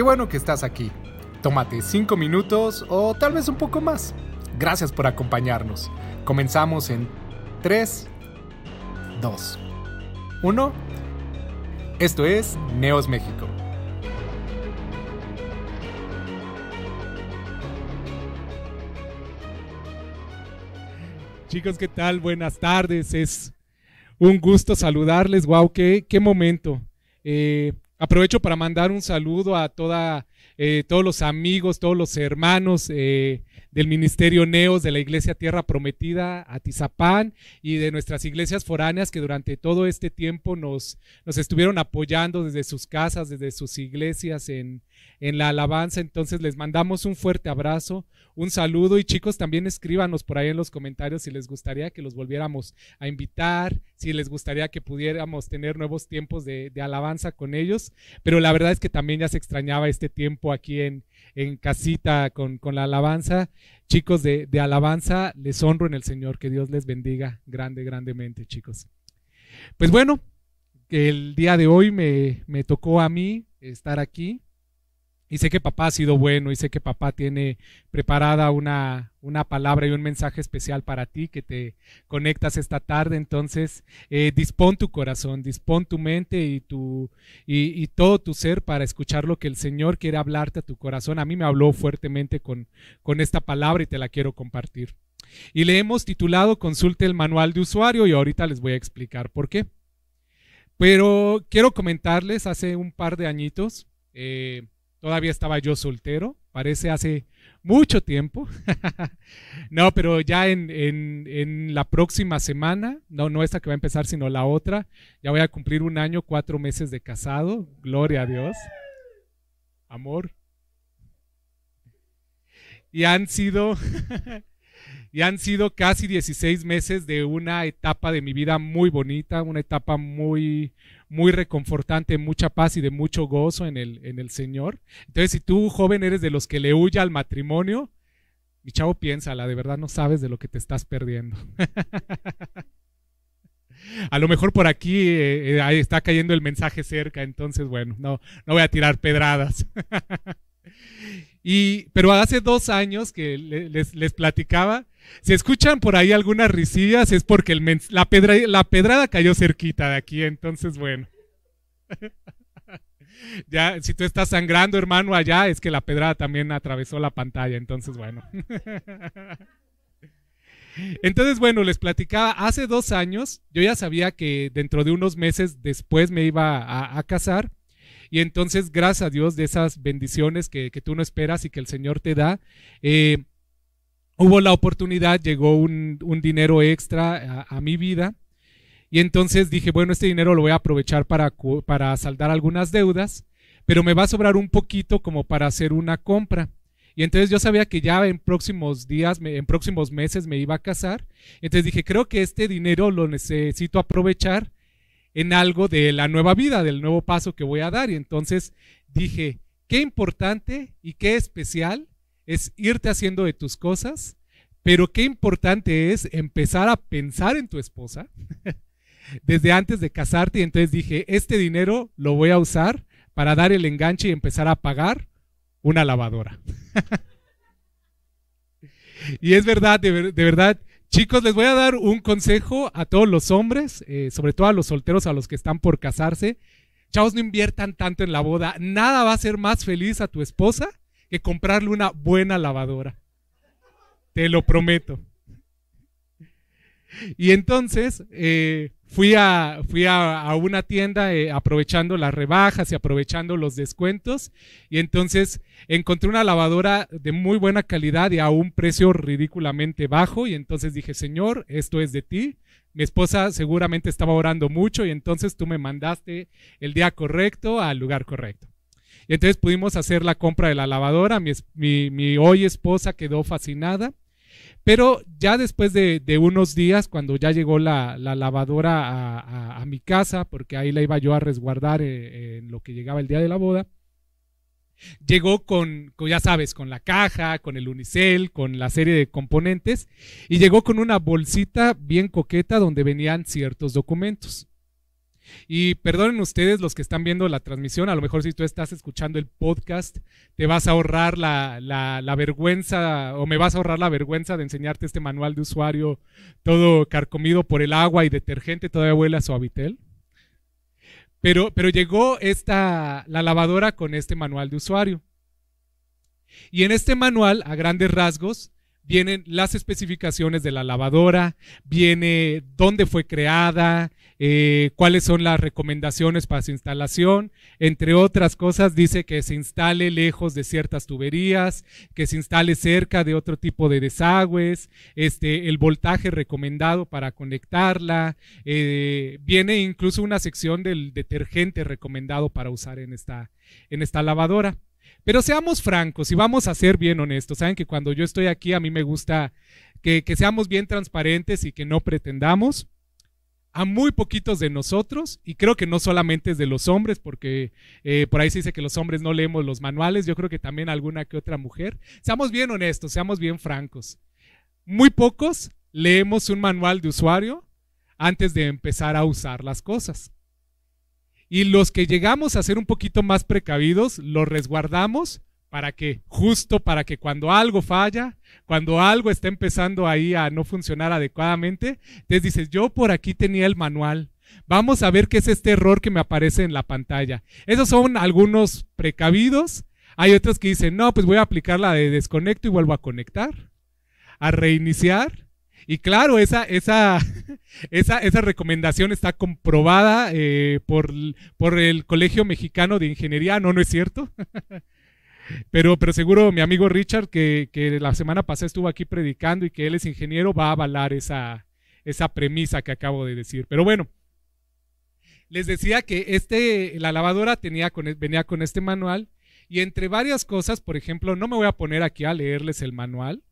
Qué bueno que estás aquí. Tómate 5 minutos o tal vez un poco más. Gracias por acompañarnos. Comenzamos en 3, 2, 1. Esto es Neos México. Chicos, ¿qué tal? Buenas tardes. Es un gusto saludarles. Wow, qué, qué momento. Eh, aprovecho para mandar un saludo a toda, eh, todos los amigos, todos los hermanos eh, del Ministerio Neos de la Iglesia Tierra Prometida, Atizapán y de nuestras iglesias foráneas que durante todo este tiempo nos, nos estuvieron apoyando desde sus casas, desde sus iglesias en, en la alabanza. Entonces les mandamos un fuerte abrazo, un saludo y chicos también escríbanos por ahí en los comentarios si les gustaría que los volviéramos a invitar, si les gustaría que pudiéramos tener nuevos tiempos de, alabanza con ellos. Pero la verdad es que también ya se extrañaba este tiempo aquí en, en casita con, con, la alabanza. Chicos de, de alabanza, les honro en el Señor, que Dios les bendiga grande, grandemente, chicos. Pues bueno, el día de hoy me, me tocó a mí estar aquí y sé que papá ha sido bueno y sé que papá tiene preparada una, una palabra y un mensaje especial para ti que te conectas esta tarde. Entonces, eh, dispón tu corazón, dispón tu mente y, tu, y, todo tu ser para escuchar lo que el Señor quiere hablarte a tu corazón. A mí me habló fuertemente con, con esta palabra y te la quiero compartir. Y le hemos titulado Consulte el manual de usuario y ahorita les voy a explicar por qué. Pero quiero comentarles, hace un par de añitos, eh, Todavía estaba yo soltero, parece hace mucho tiempo. no, pero ya en, la próxima semana, no, no esta que va a empezar, sino la otra, ya voy a cumplir un año, cuatro meses de casado. Gloria a Dios. Amor. Y han sido, y han sido casi 16 meses de una etapa de mi vida muy bonita, una etapa muy, muy reconfortante, mucha paz y de mucho gozo en el, en el Señor. Entonces, si tú, joven, eres de los que le huye al matrimonio, mi chavo, piénsala, de verdad no sabes de lo que te estás perdiendo. a lo mejor por aquí eh, eh, ahí está cayendo el mensaje cerca, entonces, bueno, no, no voy a tirar pedradas. y, pero hace dos años que les, platicaba, si escuchan por ahí algunas risillas es porque la, pedrada cayó cerquita de aquí, entonces bueno. ya, si tú estás sangrando, hermano, allá, es que la pedrada también atravesó la pantalla, entonces bueno. entonces, bueno, les platicaba, hace dos años yo ya sabía que dentro de unos meses después me iba a, casar. Y entonces, gracias a Dios de esas bendiciones que, tú no esperas y que el Señor te da, eh, hubo la oportunidad, llegó un, dinero extra a, mi vida. Y entonces dije, bueno, este dinero lo voy a aprovechar para, para saldar algunas deudas, pero me va a sobrar un poquito como para hacer una compra. Y entonces yo sabía que ya en próximos días, en próximos meses me iba a casar. Entonces dije, creo que este dinero lo necesito aprovechar en algo de la nueva vida, del nuevo paso que voy a dar. Y entonces dije, qué importante y qué especial es irte haciendo de tus cosas, pero qué importante es empezar a pensar en tu esposa desde antes de casarte. Y entonces dije, este dinero lo voy a usar para dar el enganche y empezar a pagar una lavadora. y es verdad, de, verdad, chicos, les voy a dar un consejo a todos los hombres, eh, sobre todo a los solteros, a los que están por casarse. Chavos, no inviertan tanto en la boda. Nada va a ser más feliz a tu esposa que comprarle una buena lavadora. Te lo prometo. Y entonces eh, fui, a, fui a, una tienda eh, aprovechando las rebajas y aprovechando los descuentos. Y entonces encontré una lavadora de muy buena calidad y a un precio ridículamente bajo. Y entonces dije, Señor, esto es de ti. Mi esposa seguramente estaba orando mucho y entonces tú me mandaste el día correcto al lugar correcto. Y entonces pudimos hacer la compra de la lavadora. Mi, hoy esposa quedó fascinada. Pero ya después de, unos días, cuando ya llegó la, lavadora a, mi casa, porque ahí la iba yo a resguardar eh, en lo que llegaba el día de la boda, llegó con, ya sabes, con la caja, con el unicel, con la serie de componentes, y llegó con una bolsita bien coqueta donde venían ciertos documentos. Y perdonen ustedes los que están viendo la transmisión, a lo mejor si tú estás escuchando el podcast, te vas a ahorrar la, vergüenza o me vas a ahorrar la vergüenza de enseñarte este manual de usuario todo carcomido por el agua y detergente, todavía huele a suavitel. Pero, pero llegó esta, la lavadora con este manual de usuario. Y en este manual, a grandes rasgos, vienen las especificaciones de la lavadora, viene dónde fue creada, eh, cuáles son las recomendaciones para su instalación. Entre otras cosas, dice que se instale lejos de ciertas tuberías, que se instale cerca de otro tipo de desagües, este, el voltaje recomendado para conectarla. Eh, viene incluso una sección del detergente recomendado para usar en esta, en esta lavadora. Pero seamos francos y vamos a ser bien honestos. Saben que cuando yo estoy aquí a mí me gusta que, seamos bien transparentes y que no pretendamos a muy poquitos de nosotros, y creo que no solamente es de los hombres, porque eh, por ahí se dice que los hombres no leemos los manuales, yo creo que también alguna que otra mujer. Seamos bien honestos, seamos bien francos. Muy pocos leemos un manual de usuario antes de empezar a usar las cosas. Y los que llegamos a ser un poquito más precavidos, los resguardamos para que, justo para que cuando algo falla, cuando algo está empezando ahí a no funcionar adecuadamente, te dices, yo por aquí tenía el manual. Vamos a ver qué es este error que me aparece en la pantalla. Esos son algunos precavidos. Hay otros que dicen, no, pues voy a aplicar la de desconecto y vuelvo a conectar, a reiniciar y claro, esa, esa, esa, esa recomendación está comprobada eh, por, por, el Colegio Mexicano de Ingeniería, no, no es cierto. pero, pero seguro mi amigo Richard, que, que, la semana pasada estuvo aquí predicando y que él es ingeniero, va a avalar esa, esa premisa que acabo de decir. Pero bueno, les decía que este, la lavadora con, venía con este manual y entre varias cosas, por ejemplo, no me voy a poner aquí a leerles el manual,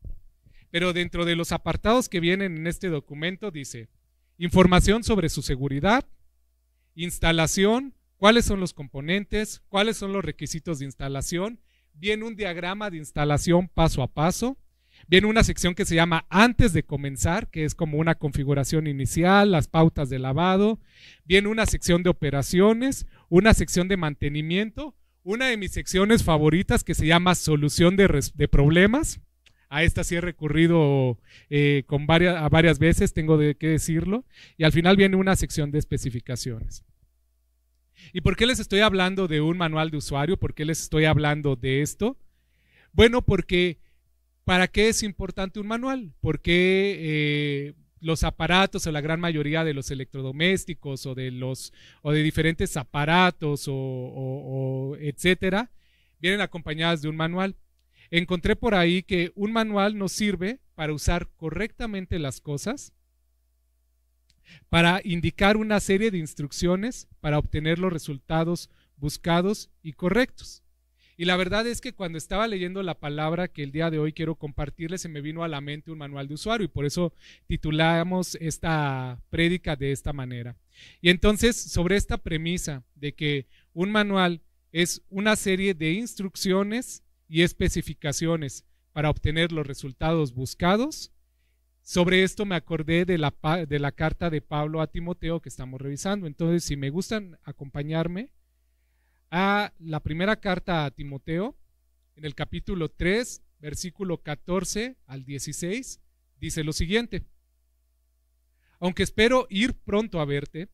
pero dentro de los apartados que vienen en este documento dice información sobre su seguridad, instalación, cuáles son los componentes, cuáles son los requisitos de instalación, viene un diagrama de instalación paso a paso, viene una sección que se llama antes de comenzar, que es como una configuración inicial, las pautas de lavado, viene una sección de operaciones, una sección de mantenimiento, una de mis secciones favoritas que se llama solución de, de problemas, a esta sí he recurrido eh, con varias, a varias veces, tengo de que decirlo. Y al final viene una sección de especificaciones. ¿Y por qué les estoy hablando de un manual de usuario? ¿Por qué les estoy hablando de esto? Bueno, porque ¿para qué es importante un manual? Porque eh, los aparatos o la gran mayoría de los electrodomésticos o de los o de diferentes aparatos o etcétera vienen acompañadas de un manual encontré por ahí que un manual nos sirve para usar correctamente las cosas, para indicar una serie de instrucciones para obtener los resultados buscados y correctos. Y la verdad es que cuando estaba leyendo la palabra que el día de hoy quiero compartirles, se me vino a la mente un manual de usuario y por eso titulamos esta prédica de esta manera. Y entonces, sobre esta premisa de que un manual es una serie de instrucciones y especificaciones para obtener los resultados buscados. Sobre esto me acordé de la, de la carta de Pablo a Timoteo que estamos revisando. Entonces, si me gustan acompañarme a la primera carta a Timoteo, en el capítulo 3, versículo 14 al 16, dice lo siguiente. Aunque espero ir pronto a verte,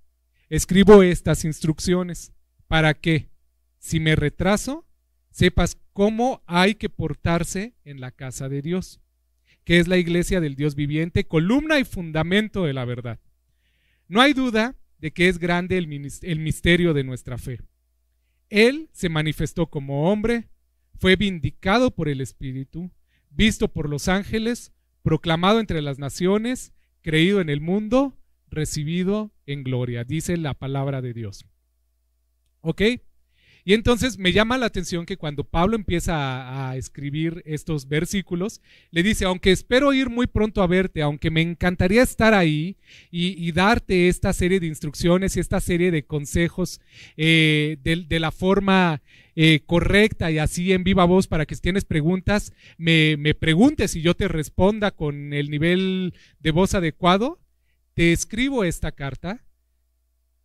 escribo estas instrucciones para que, si me retraso, sepas cómo hay que portarse en la casa de Dios, que es la iglesia del Dios viviente, columna y fundamento de la verdad. No hay duda de que es grande el, misterio de nuestra fe. Él se manifestó como hombre, fue vindicado por el Espíritu, visto por los ángeles, proclamado entre las naciones, creído en el mundo, recibido en gloria, dice la palabra de Dios. ¿Ok? Y entonces me llama la atención que cuando Pablo empieza a, escribir estos versículos, le dice, aunque espero ir muy pronto a verte, aunque me encantaría estar ahí y, darte esta serie de instrucciones y esta serie de consejos eh, de, la forma eh, correcta y así en viva voz para que si tienes preguntas, me, me preguntes y yo te responda con el nivel de voz adecuado, te escribo esta carta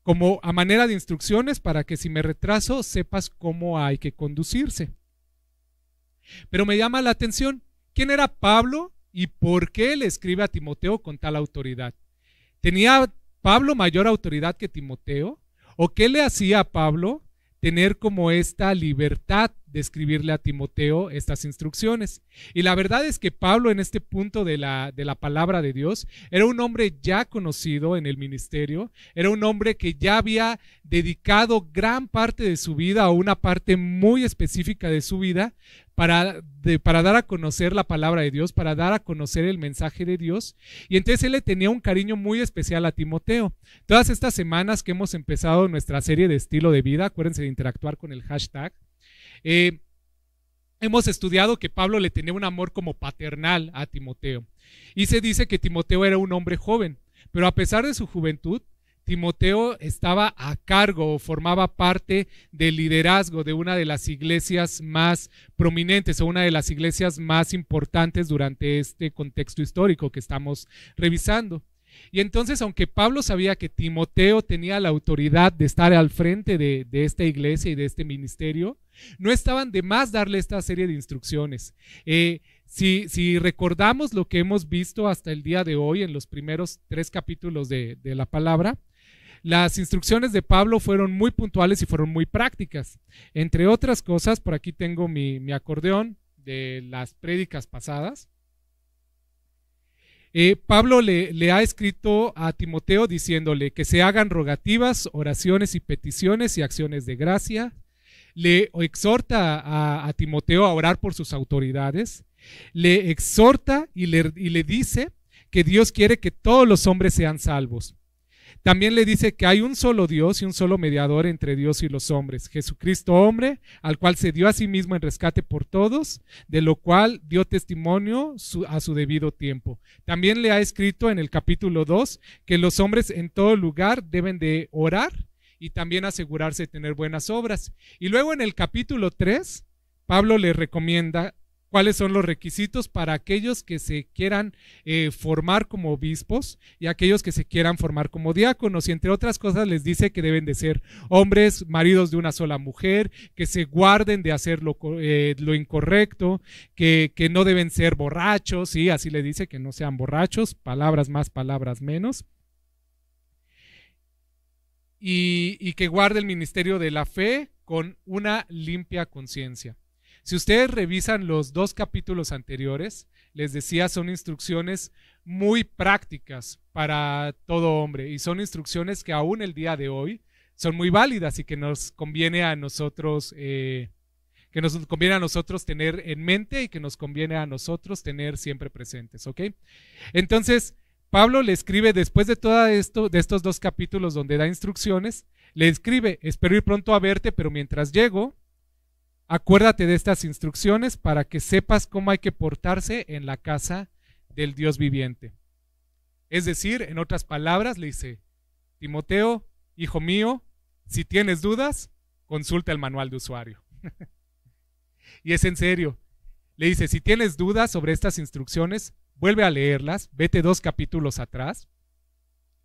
como a manera de instrucciones para que si me retraso sepas cómo hay que conducirse. Pero me llama la atención, ¿quién era Pablo y por qué le escribe a Timoteo con tal autoridad? ¿Tenía Pablo mayor autoridad que Timoteo? ¿O qué le hacía a Pablo tener como esta libertad de escribirle a Timoteo estas instrucciones. Y la verdad es que Pablo en este punto de la, de la palabra de Dios era un hombre ya conocido en el ministerio, era un hombre que ya había dedicado gran parte de su vida o una parte muy específica de su vida para, para, dar a conocer la palabra de Dios, para dar a conocer el mensaje de Dios. Y entonces él le tenía un cariño muy especial a Timoteo. Todas estas semanas que hemos empezado nuestra serie de estilo de vida, acuérdense de interactuar con el hashtag, eh, hemos estudiado que Pablo le tenía un amor como paternal a Timoteo. Y se dice que Timoteo era un hombre joven, pero a pesar de su juventud, Timoteo estaba a cargo o formaba parte del liderazgo de una de las iglesias más prominentes o una de las iglesias más importantes durante este contexto histórico que estamos revisando. Y entonces, aunque Pablo sabía que Timoteo tenía la autoridad de estar al frente de, esta iglesia y de este ministerio, no estaban de más darle esta serie de instrucciones. Eh, si, recordamos lo que hemos visto hasta el día de hoy en los primeros tres capítulos de, la palabra, las instrucciones de Pablo fueron muy puntuales y fueron muy prácticas. Entre otras cosas, por aquí tengo mi acordeón de las prédicas pasadas. Eh, Pablo le, ha escrito a Timoteo diciéndole que se hagan rogativas, oraciones y peticiones y acciones de gracia. Le exhorta a, Timoteo a orar por sus autoridades. Le exhorta y le, y le dice que Dios quiere que todos los hombres sean salvos. También le dice que hay un solo Dios y un solo mediador entre Dios y los hombres, Jesucristo hombre, al cual se dio a sí mismo en rescate por todos, de lo cual dio testimonio a su debido tiempo. También le ha escrito en el capítulo 2 que los hombres en todo lugar deben de orar y también asegurarse de tener buenas obras. Y luego en el capítulo 3, Pablo le recomienda cuáles son los requisitos para aquellos que se quieran eh, formar como obispos y aquellos que se quieran formar como diáconos. Y entre otras cosas les dice que deben de ser hombres, maridos de una sola mujer, que se guarden de hacer lo, eh, incorrecto, que, no deben ser borrachos, y así le dice que no sean borrachos, palabras más, palabras menos. Y, que guarde el ministerio de la fe con una limpia conciencia. Si ustedes revisan los dos capítulos anteriores, les decía, son instrucciones muy prácticas para todo hombre y son instrucciones que aún el día de hoy son muy válidas y que nos conviene a nosotros eh, que nos conviene a nosotros tener en mente y que nos conviene a nosotros tener siempre presentes, ¿ok? Entonces, Pablo le escribe después de todo esto, de estos dos capítulos donde da instrucciones, le escribe, espero ir pronto a verte, pero mientras llego, Acuérdate de estas instrucciones para que sepas cómo hay que portarse en la casa del Dios viviente. Es decir, en otras palabras, le dice, Timoteo, hijo mío, si tienes dudas, consulta el manual de usuario. y es en serio. Le dice, si tienes dudas sobre estas instrucciones, vuelve a leerlas, vete dos capítulos atrás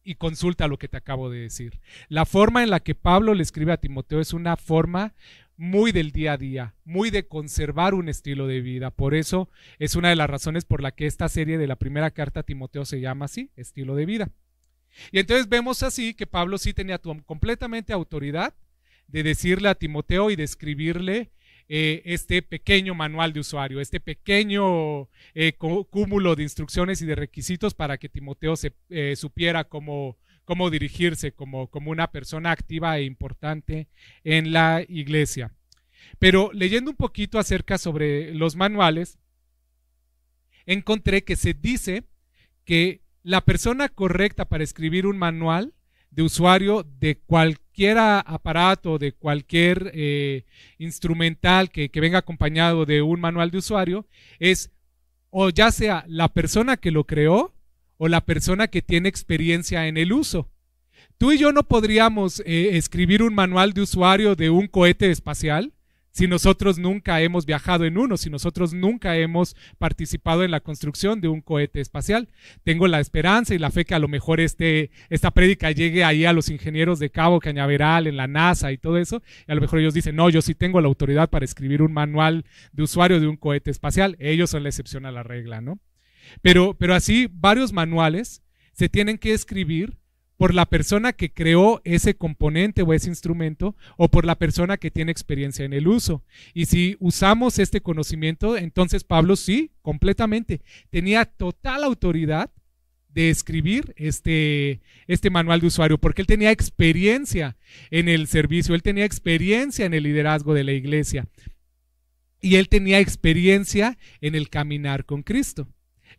y consulta lo que te acabo de decir. La forma en la que Pablo le escribe a Timoteo es una forma muy del día a día, muy de conservar un estilo de vida. Por eso es una de las razones por la que esta serie de la primera carta a Timoteo se llama así, estilo de vida. Y entonces vemos así que Pablo sí tenía completamente autoridad de decirle a Timoteo y de escribirle eh, este pequeño manual de usuario, este pequeño eh, cúmulo de instrucciones y de requisitos para que Timoteo se, eh, supiera cómo cómo dirigirse como, como una persona activa e importante en la iglesia. Pero leyendo un poquito acerca sobre los manuales, encontré que se dice que la persona correcta para escribir un manual de usuario de cualquier aparato, de cualquier eh, instrumental que, que venga acompañado de un manual de usuario, es o ya sea la persona que lo creó o la persona que tiene experiencia en el uso. Tú y yo no podríamos eh, escribir un manual de usuario de un cohete espacial si nosotros nunca hemos viajado en uno, si nosotros nunca hemos participado en la construcción de un cohete espacial. Tengo la esperanza y la fe que a lo mejor este, esta prédica llegue ahí a los ingenieros de Cabo Cañaveral, en la NASA y todo eso, y a lo mejor ellos dicen, no, yo sí tengo la autoridad para escribir un manual de usuario de un cohete espacial. Ellos son la excepción a la regla, ¿no? Pero, pero así, varios manuales se tienen que escribir por la persona que creó ese componente o ese instrumento o por la persona que tiene experiencia en el uso. Y si usamos este conocimiento, entonces Pablo sí, completamente, tenía total autoridad de escribir este, este manual de usuario, porque él tenía experiencia en el servicio, él tenía experiencia en el liderazgo de la iglesia y él tenía experiencia en el caminar con Cristo.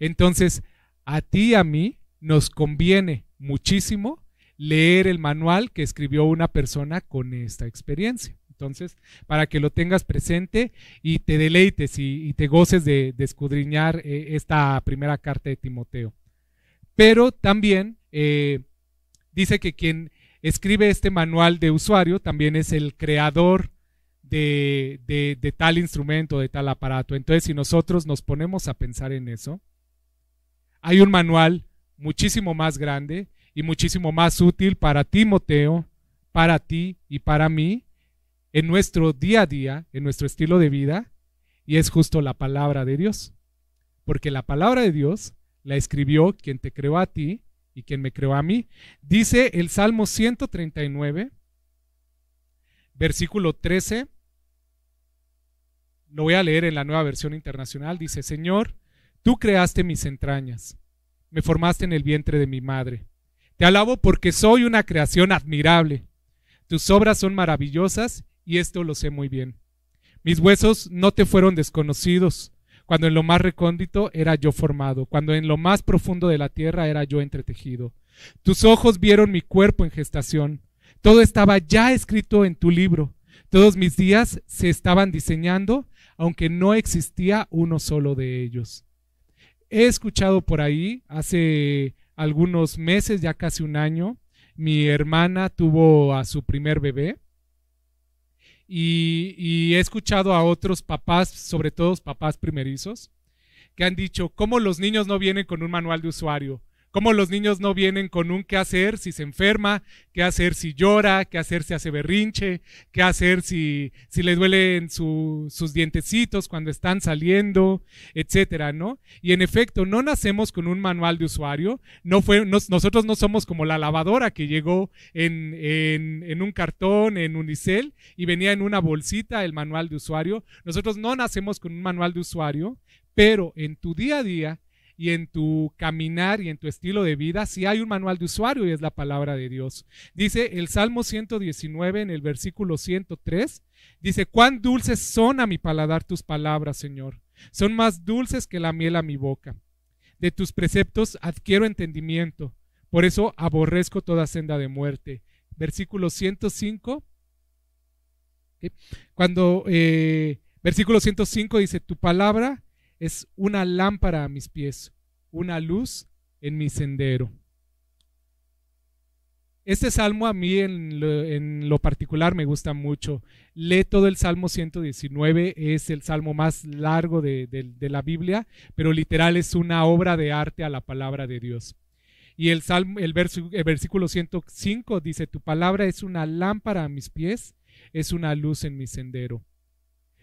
Entonces, a ti y a mí nos conviene muchísimo leer el manual que escribió una persona con esta experiencia. Entonces, para que lo tengas presente y te deleites y, te goces de, escudriñar eh, esta primera carta de Timoteo. Pero también eh, dice que quien escribe este manual de usuario también es el creador de, de tal instrumento, de tal aparato. Entonces, si nosotros nos ponemos a pensar en eso, hay un manual muchísimo más grande y muchísimo más útil para Timoteo, para ti y para mí en nuestro día a día, en nuestro estilo de vida, y es justo la palabra de Dios. Porque la palabra de Dios la escribió quien te creó a ti y quien me creó a mí. Dice el Salmo 139, versículo 13, lo voy a leer en la nueva versión internacional, dice, Señor, tú creaste mis entrañas me formaste en el vientre de mi madre. Te alabo porque soy una creación admirable. Tus obras son maravillosas y esto lo sé muy bien. Mis huesos no te fueron desconocidos, cuando en lo más recóndito era yo formado, cuando en lo más profundo de la tierra era yo entretejido. Tus ojos vieron mi cuerpo en gestación. Todo estaba ya escrito en tu libro. Todos mis días se estaban diseñando, aunque no existía uno solo de ellos. He escuchado por ahí, hace algunos meses, ya casi un año, mi hermana tuvo a su primer bebé. Y, he escuchado a otros papás, sobre todo papás primerizos, que han dicho, ¿cómo los niños no vienen con un manual de usuario? Cómo los niños no vienen con un qué hacer si se enferma, qué hacer si llora, qué hacer si hace berrinche, qué hacer si, si le duelen sus dientecitos cuando están saliendo, etcétera, ¿no? Y en efecto, no nacemos con un manual de usuario, no fue, nosotros no somos como la lavadora que llegó en, en, en un cartón, en unicel, y venía en una bolsita el manual de usuario. Nosotros no nacemos con un manual de usuario, pero en tu día a día y en tu caminar y en tu estilo de vida, si hay un manual de usuario y es la palabra de Dios. Dice el Salmo 119 en el versículo 103, dice, cuán dulces son a mi paladar tus palabras, Señor. Son más dulces que la miel a mi boca. De tus preceptos adquiero entendimiento. Por eso aborrezco toda senda de muerte. Versículo 105. Cuando, eh, versículo 105 dice, tu palabra es una lámpara a mis pies, una luz en mi sendero. Este salmo a mí en lo, particular me gusta mucho. Lee todo el Salmo 119, es el salmo más largo de, la Biblia, pero literal es una obra de arte a la palabra de Dios. Y el, salmo, el, el versículo 105 dice, tu palabra es una lámpara a mis pies, es una luz en mi sendero.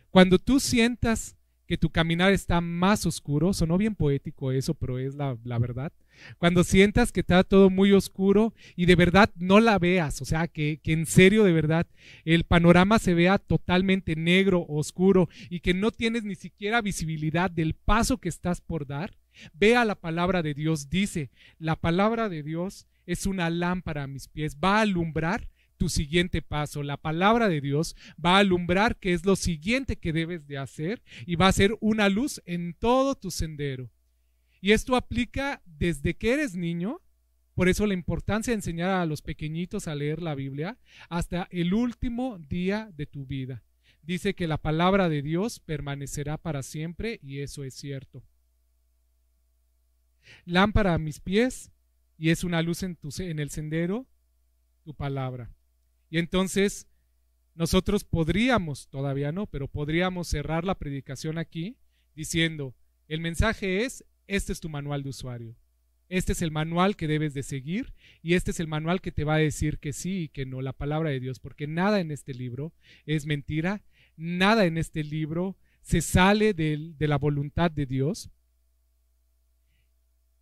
Cuando tú sientas que tu caminar está más oscuro, sonó bien poético eso, pero es la, verdad. Cuando sientas que está todo muy oscuro y de verdad no la veas, o sea, que, que en serio de verdad el panorama se vea totalmente negro, oscuro y que no tienes ni siquiera visibilidad del paso que estás por dar, vea la palabra de Dios, dice, la palabra de Dios es una lámpara a mis pies, va a alumbrar tu siguiente paso. La palabra de Dios va a alumbrar qué es lo siguiente que debes de hacer y va a ser una luz en todo tu sendero. Y esto aplica desde que eres niño, por eso la importancia de enseñar a los pequeñitos a leer la Biblia hasta el último día de tu vida. Dice que la palabra de Dios permanecerá para siempre y eso es cierto. Lámpara a mis pies y es una luz en, tu, en el sendero, tu palabra. Y entonces, nosotros podríamos, todavía no, pero podríamos cerrar la predicación aquí diciendo, el mensaje es, este es tu manual de usuario. Este es el manual que debes de seguir y este es el manual que te va a decir que sí y que no, la palabra de Dios, porque nada en este libro es mentira, nada en este libro se sale de, de la voluntad de Dios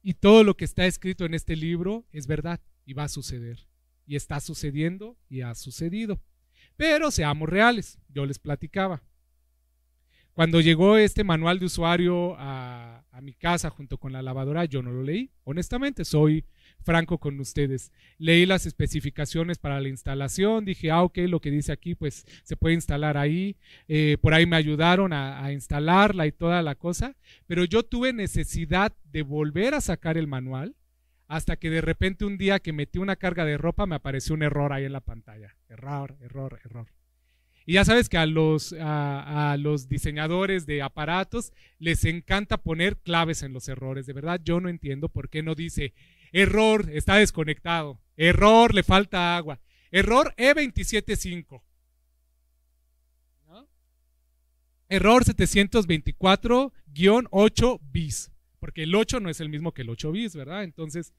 y todo lo que está escrito en este libro es verdad y va a suceder. Y está sucediendo y ha sucedido. Pero seamos reales, yo les platicaba. Cuando llegó este manual de usuario a, mi casa junto con la lavadora, yo no lo leí. Honestamente, soy franco con ustedes. Leí las especificaciones para la instalación, dije, ah, ok, lo que dice aquí, pues se puede instalar ahí. Eh, por ahí me ayudaron a instalarla y toda la cosa, pero yo tuve necesidad de volver a sacar el manual hasta que de repente un día que metí una carga de ropa me apareció un error ahí en la pantalla. Error, error, error. Y ya sabes que a los, a, los, diseñadores de aparatos les encanta poner claves en los errores. De verdad, yo no entiendo por qué no dice error, está desconectado. Error, le falta agua. Error E275. ¿No? Error 724-8 bis. Porque el 8 no es el mismo que el 8 bis, ¿verdad? Entonces,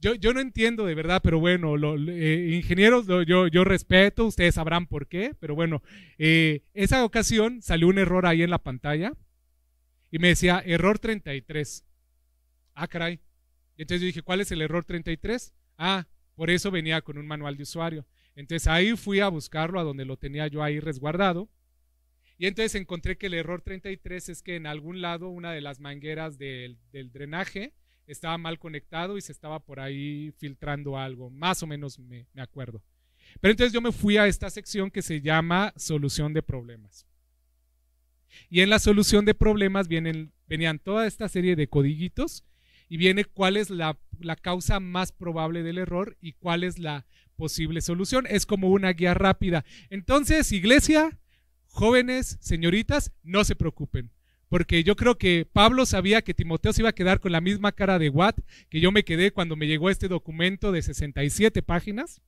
yo, yo no entiendo de verdad, pero bueno, lo, eh, ingenieros yo, yo respeto, ustedes sabrán por qué, pero bueno, eh, esa ocasión salió un error ahí en la pantalla y me decía error 33. Ah, caray. Entonces yo dije, ¿cuál es el error 33? Ah, por eso venía con un manual de usuario. Entonces ahí fui a buscarlo a donde lo tenía yo ahí resguardado. Y entonces encontré que el error 33 es que en algún lado una de las mangueras del, drenaje estaba mal conectado y se estaba por ahí filtrando algo, más o menos me, me, acuerdo. Pero entonces yo me fui a esta sección que se llama solución de problemas. Y en la solución de problemas vienen, venían toda esta serie de codiguitos y viene cuál es la, la causa más probable del error y cuál es la posible solución. Es como una guía rápida. Entonces, iglesia, jóvenes, señoritas, no se preocupen porque yo creo que Pablo sabía que Timoteo se iba a quedar con la misma cara de Watt que yo me quedé cuando me llegó este documento de 67 páginas.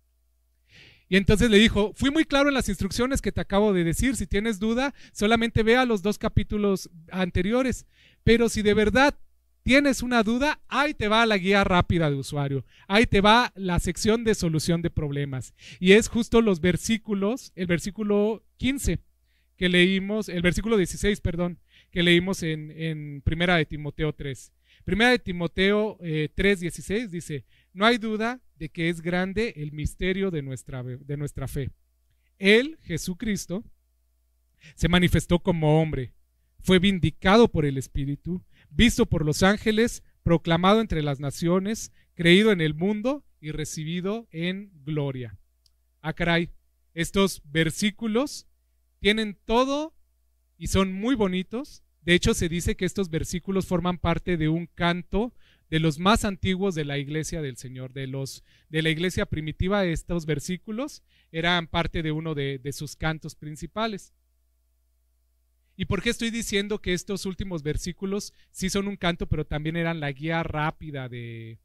Y entonces le dijo, fui muy claro en las instrucciones que te acabo de decir, si tienes duda, solamente vea los dos capítulos anteriores, pero si de verdad tienes una duda, ahí te va la guía rápida de usuario, ahí te va la sección de solución de problemas. Y es justo los versículos, el versículo 15 que leímos, el versículo 16, perdón, que leímos en, en Primera de Timoteo 3. Primera de Timoteo eh, 3, 16 dice, no hay duda de que es grande el misterio de nuestra, de nuestra fe. Él, Jesucristo, se manifestó como hombre, fue vindicado por el Espíritu, visto por los ángeles, proclamado entre las naciones, creído en el mundo y recibido en gloria. Ah, caray, estos versículos tienen todo y son muy bonitos. De hecho, se dice que estos versículos forman parte de un canto de los más antiguos de la iglesia del Señor, de los de la iglesia primitiva. Estos versículos eran parte de uno de, sus cantos principales. ¿Y por qué estoy diciendo que estos últimos versículos sí son un canto, pero también eran la guía rápida de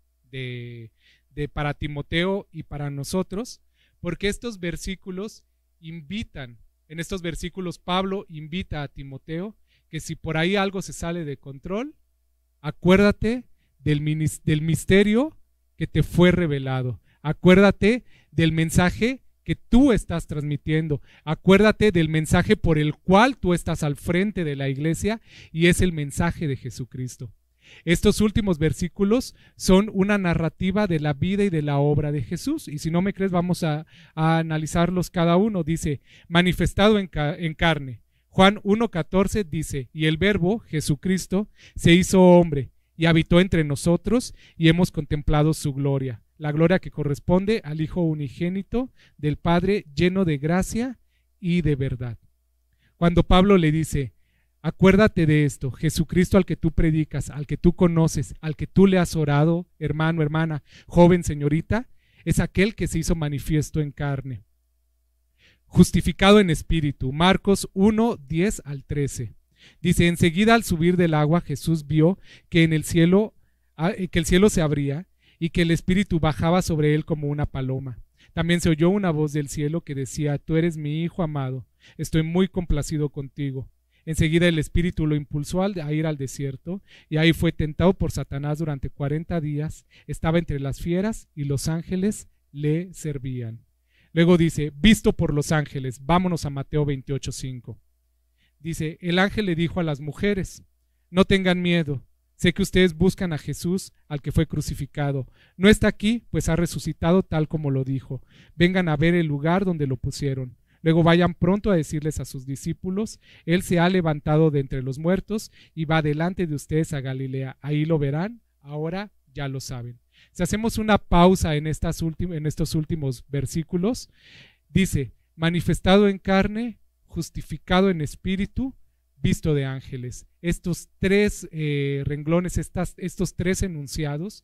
para Timoteo y para nosotros? Porque estos versículos invitan en estos versículos Pablo invita a Timoteo que si por ahí algo se sale de control, acuérdate del, misterio que te fue revelado. Acuérdate del mensaje que tú estás transmitiendo. Acuérdate del mensaje por el cual tú estás al frente de la iglesia y es el mensaje de Jesucristo. Estos últimos versículos son una narrativa de la vida y de la obra de Jesús. Y si no me crees, vamos a, analizarlos cada uno. Dice, manifestado en, en carne. Juan 1.14 dice, y el verbo, Jesucristo, se hizo hombre y habitó entre nosotros y hemos contemplado su gloria, la gloria que corresponde al Hijo unigénito del Padre lleno de gracia y de verdad. Cuando Pablo le dice, Acuérdate de esto, Jesucristo al que tú predicas, al que tú conoces, al que tú le has orado, hermano, hermana, joven, señorita, es aquel que se hizo manifiesto en carne. Justificado en espíritu. Marcos 1, 10 al 13. Dice, enseguida al subir del agua Jesús vio que en el cielo, ah, que el cielo se abría y que el espíritu bajaba sobre él como una paloma. También se oyó una voz del cielo que decía, Tú eres mi Hijo amado, estoy muy complacido contigo. Enseguida el Espíritu lo impulsó a ir al desierto y ahí fue tentado por Satanás durante cuarenta días. Estaba entre las fieras y los ángeles le servían. Luego dice, visto por los ángeles, vámonos a Mateo 28.5. Dice, el ángel le dijo a las mujeres, no tengan miedo, Sé que ustedes buscan a Jesús, al que fue crucificado. No está aquí, pues ha resucitado tal como lo dijo. Vengan a ver el lugar donde lo pusieron. Luego vayan pronto a decirles a sus discípulos, Él se ha levantado de entre los muertos y va delante de ustedes a Galilea. Ahí lo verán, ahora ya lo saben. Si hacemos una pausa en, estas en estos últimos versículos, dice, manifestado en carne, justificado en espíritu, visto de ángeles. Estos tres eh, renglones, estos tres enunciados,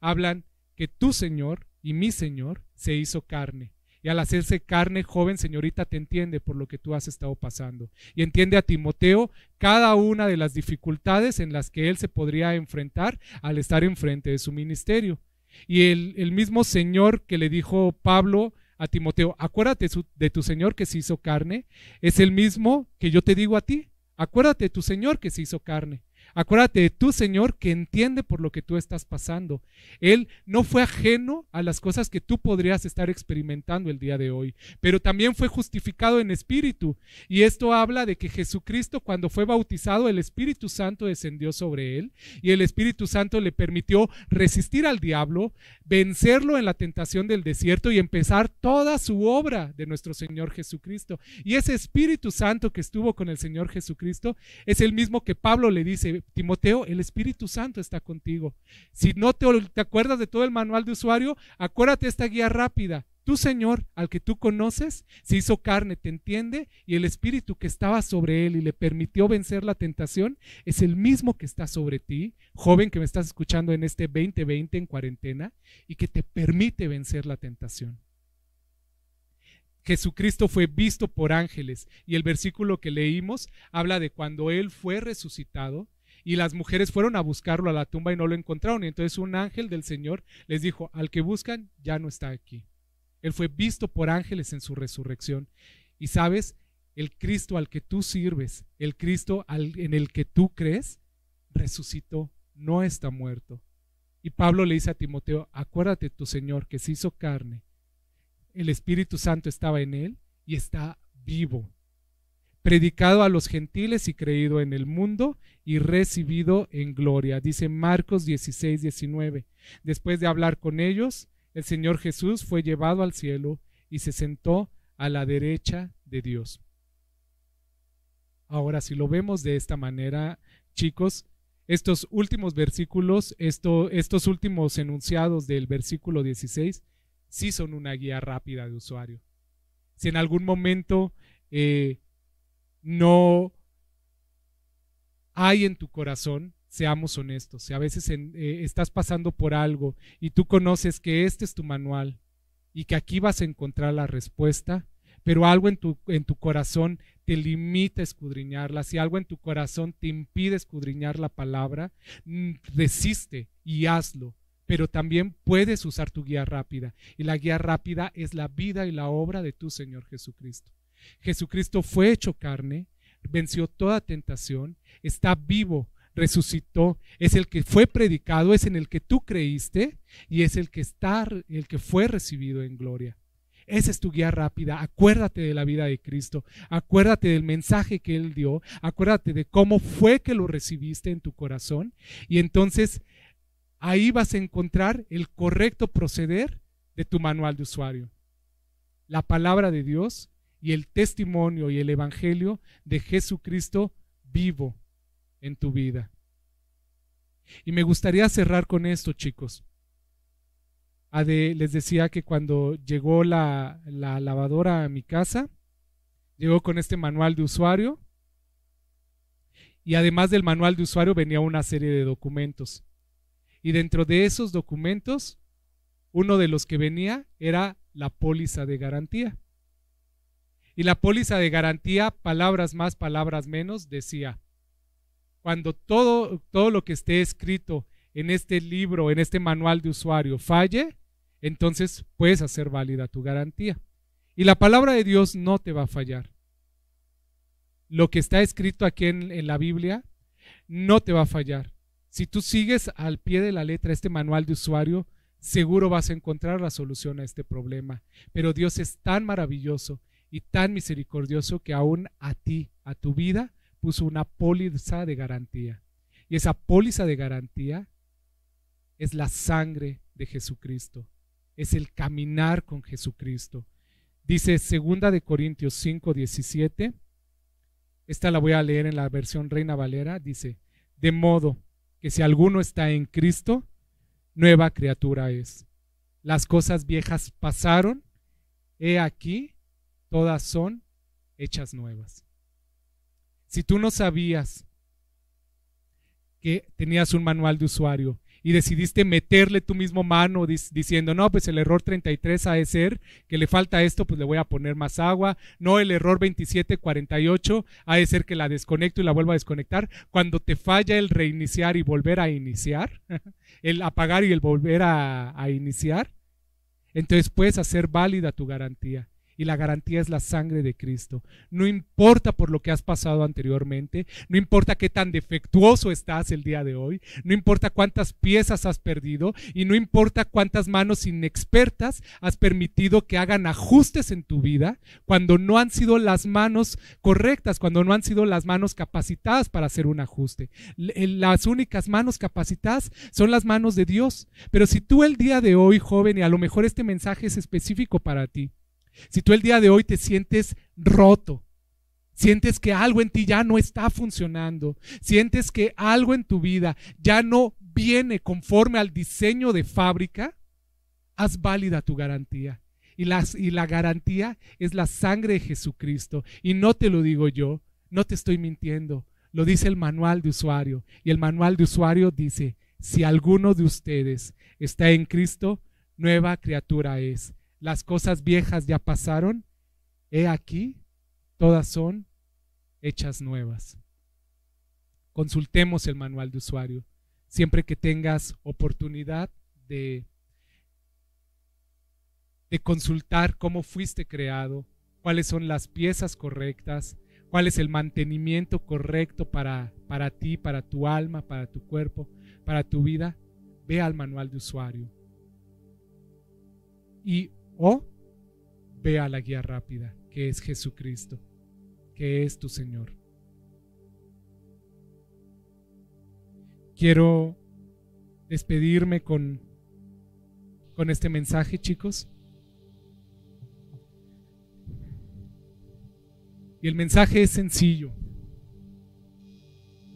hablan que tu Señor y mi Señor se hizo carne. Y al hacerse carne, joven señorita, te entiende por lo que tú has estado pasando. Y entiende a Timoteo cada una de las dificultades en las que él se podría enfrentar al estar enfrente de su ministerio. Y el, el mismo Señor que le dijo Pablo a Timoteo, acuérdate de tu Señor que se hizo carne, es el mismo que yo te digo a ti. Acuérdate de tu Señor que se hizo carne. Acuérdate de tu Señor que entiende por lo que tú estás pasando. Él no fue ajeno a las cosas que tú podrías estar experimentando el día de hoy, pero también fue justificado en espíritu. Y esto habla de que Jesucristo cuando fue bautizado, el Espíritu Santo descendió sobre él y el Espíritu Santo le permitió resistir al diablo, vencerlo en la tentación del desierto y empezar toda su obra de nuestro Señor Jesucristo. Y ese Espíritu Santo que estuvo con el Señor Jesucristo es el mismo que Pablo le dice, Timoteo, el Espíritu Santo está contigo. Si no te, te acuerdas de todo el manual de usuario, acuérdate esta guía rápida. Tu Señor, al que tú conoces, se hizo carne, te entiende, y el Espíritu que estaba sobre él y le permitió vencer la tentación es el mismo que está sobre ti, joven que me estás escuchando en este 2020 en cuarentena, y que te permite vencer la tentación. Jesucristo fue visto por ángeles y el versículo que leímos habla de cuando Él fue resucitado, y las mujeres fueron a buscarlo a la tumba y no lo encontraron. Y entonces un ángel del Señor les dijo, al que buscan ya no está aquí. Él fue visto por ángeles en su resurrección. Y sabes, el Cristo al que tú sirves, el Cristo en el que tú crees, resucitó, no está muerto. Y Pablo le dice a Timoteo, acuérdate tu Señor que se hizo carne, el Espíritu Santo estaba en él y está vivo predicado a los gentiles y creído en el mundo y recibido en gloria. Dice Marcos 16, 19. Después de hablar con ellos, el Señor Jesús fue llevado al cielo y se sentó a la derecha de Dios. Ahora, si lo vemos de esta manera, chicos, estos últimos versículos, estos últimos enunciados del versículo 16, sí son una guía rápida de usuario. Si en algún momento eh, no hay en tu corazón, seamos honestos, si a veces eh, estás pasando por algo y tú conoces que este es tu manual y que aquí vas a encontrar la respuesta, pero algo en tu, en tu corazón te limita a escudriñarla, si algo en tu corazón te impide escudriñar la palabra, mm, resiste y hazlo. Pero también puedes usar tu guía rápida. Y la guía rápida es la vida y la obra de tu Señor Jesucristo. Jesucristo fue hecho carne, venció toda tentación, está vivo, resucitó, es el que fue predicado, es en el que tú creíste y es el que está, el que fue recibido en gloria. Esa es tu guía rápida. Acuérdate de la vida de Cristo. Acuérdate del mensaje que Él dio. Acuérdate de cómo fue que lo recibiste en tu corazón. Y entonces ahí vas a encontrar el correcto proceder de tu manual de usuario. La palabra de Dios y el testimonio y el evangelio de Jesucristo vivo en tu vida. Y me gustaría cerrar con esto, chicos. les decía que cuando llegó la, la lavadora a mi casa, llegó con este manual de usuario y además del manual de usuario venía una serie de documentos. Y dentro de esos documentos, uno de los que venía era la póliza de garantía. Y la póliza de garantía, palabras más, palabras menos, decía, cuando todo, todo lo que esté escrito en este libro, en este manual de usuario, falle, entonces puedes hacer válida tu garantía. Y la palabra de Dios no te va a fallar. Lo que está escrito aquí en, en la Biblia no te va a fallar. Si tú sigues al pie de la letra este manual de usuario, seguro vas a encontrar la solución a este problema. Pero Dios es tan maravilloso y tan misericordioso que aún a ti, a tu vida, puso una póliza de garantía. Y esa póliza de garantía es la sangre de Jesucristo, es el caminar con Jesucristo. Dice segunda de Corintios 5, 17. Esta la voy a leer en la versión Reina Valera. Dice, de modo que si alguno está en Cristo, nueva criatura es. Las cosas viejas pasaron, he aquí, todas son hechas nuevas. Si tú no sabías que tenías un manual de usuario y decidiste meterle tu mismo mano diciendo, no, pues el error 33 ha de ser que le falta esto, pues le voy a poner más agua. No, el error 2748 ha de ser que la desconecto y la vuelvo a desconectar. Cuando te falla el reiniciar y volver a iniciar, el apagar y el volver a, a iniciar, entonces puedes hacer válida tu garantía y la garantía es la sangre de Cristo. No importa por lo que has pasado anteriormente, no importa qué tan defectuoso estás el día de hoy, no importa cuántas piezas has perdido y no importa cuántas manos inexpertas has permitido que hagan ajustes en tu vida cuando no han sido las manos correctas, cuando no han sido las manos capacitadas para hacer un ajuste. Las únicas manos capacitadas son las manos de Dios. Pero si tú el día de hoy, joven, y a lo mejor este mensaje es específico para ti, si tú el día de hoy te sientes roto, sientes que algo en ti ya no está funcionando, sientes que algo en tu vida ya no viene conforme al diseño de fábrica, haz válida tu garantía. Y, y la garantía es la sangre de Jesucristo. Y no te lo digo yo, no te estoy mintiendo. Lo dice el manual de usuario. Y el manual de usuario dice, si alguno de ustedes está en Cristo, nueva criatura es las cosas viejas ya pasaron, he aquí, todas son hechas nuevas. Consultemos el manual de usuario siempre que tengas oportunidad de, de consultar cómo fuiste creado, cuáles son las piezas correctas, cuál es el mantenimiento correcto para, para ti, para tu alma, para tu cuerpo, para tu vida. Ve al manual de usuario. Y o ve a la guía rápida, que es Jesucristo, que es tu Señor. Quiero despedirme con, con este mensaje, chicos. Y el mensaje es sencillo.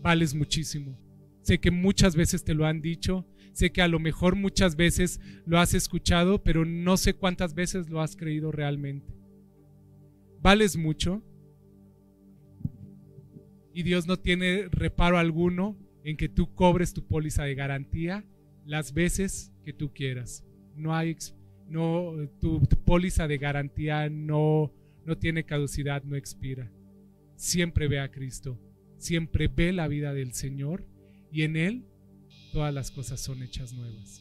Vales muchísimo. Sé que muchas veces te lo han dicho, Sé que a lo mejor muchas veces lo has escuchado, pero no sé cuántas veces lo has creído realmente. Vales mucho y Dios no tiene reparo alguno en que tú cobres tu póliza de garantía las veces que tú quieras. No hay no tu, póliza de garantía no no tiene caducidad, no expira. Siempre ve a Cristo, siempre ve la vida del Señor y en él todas las cosas son hechas nuevas.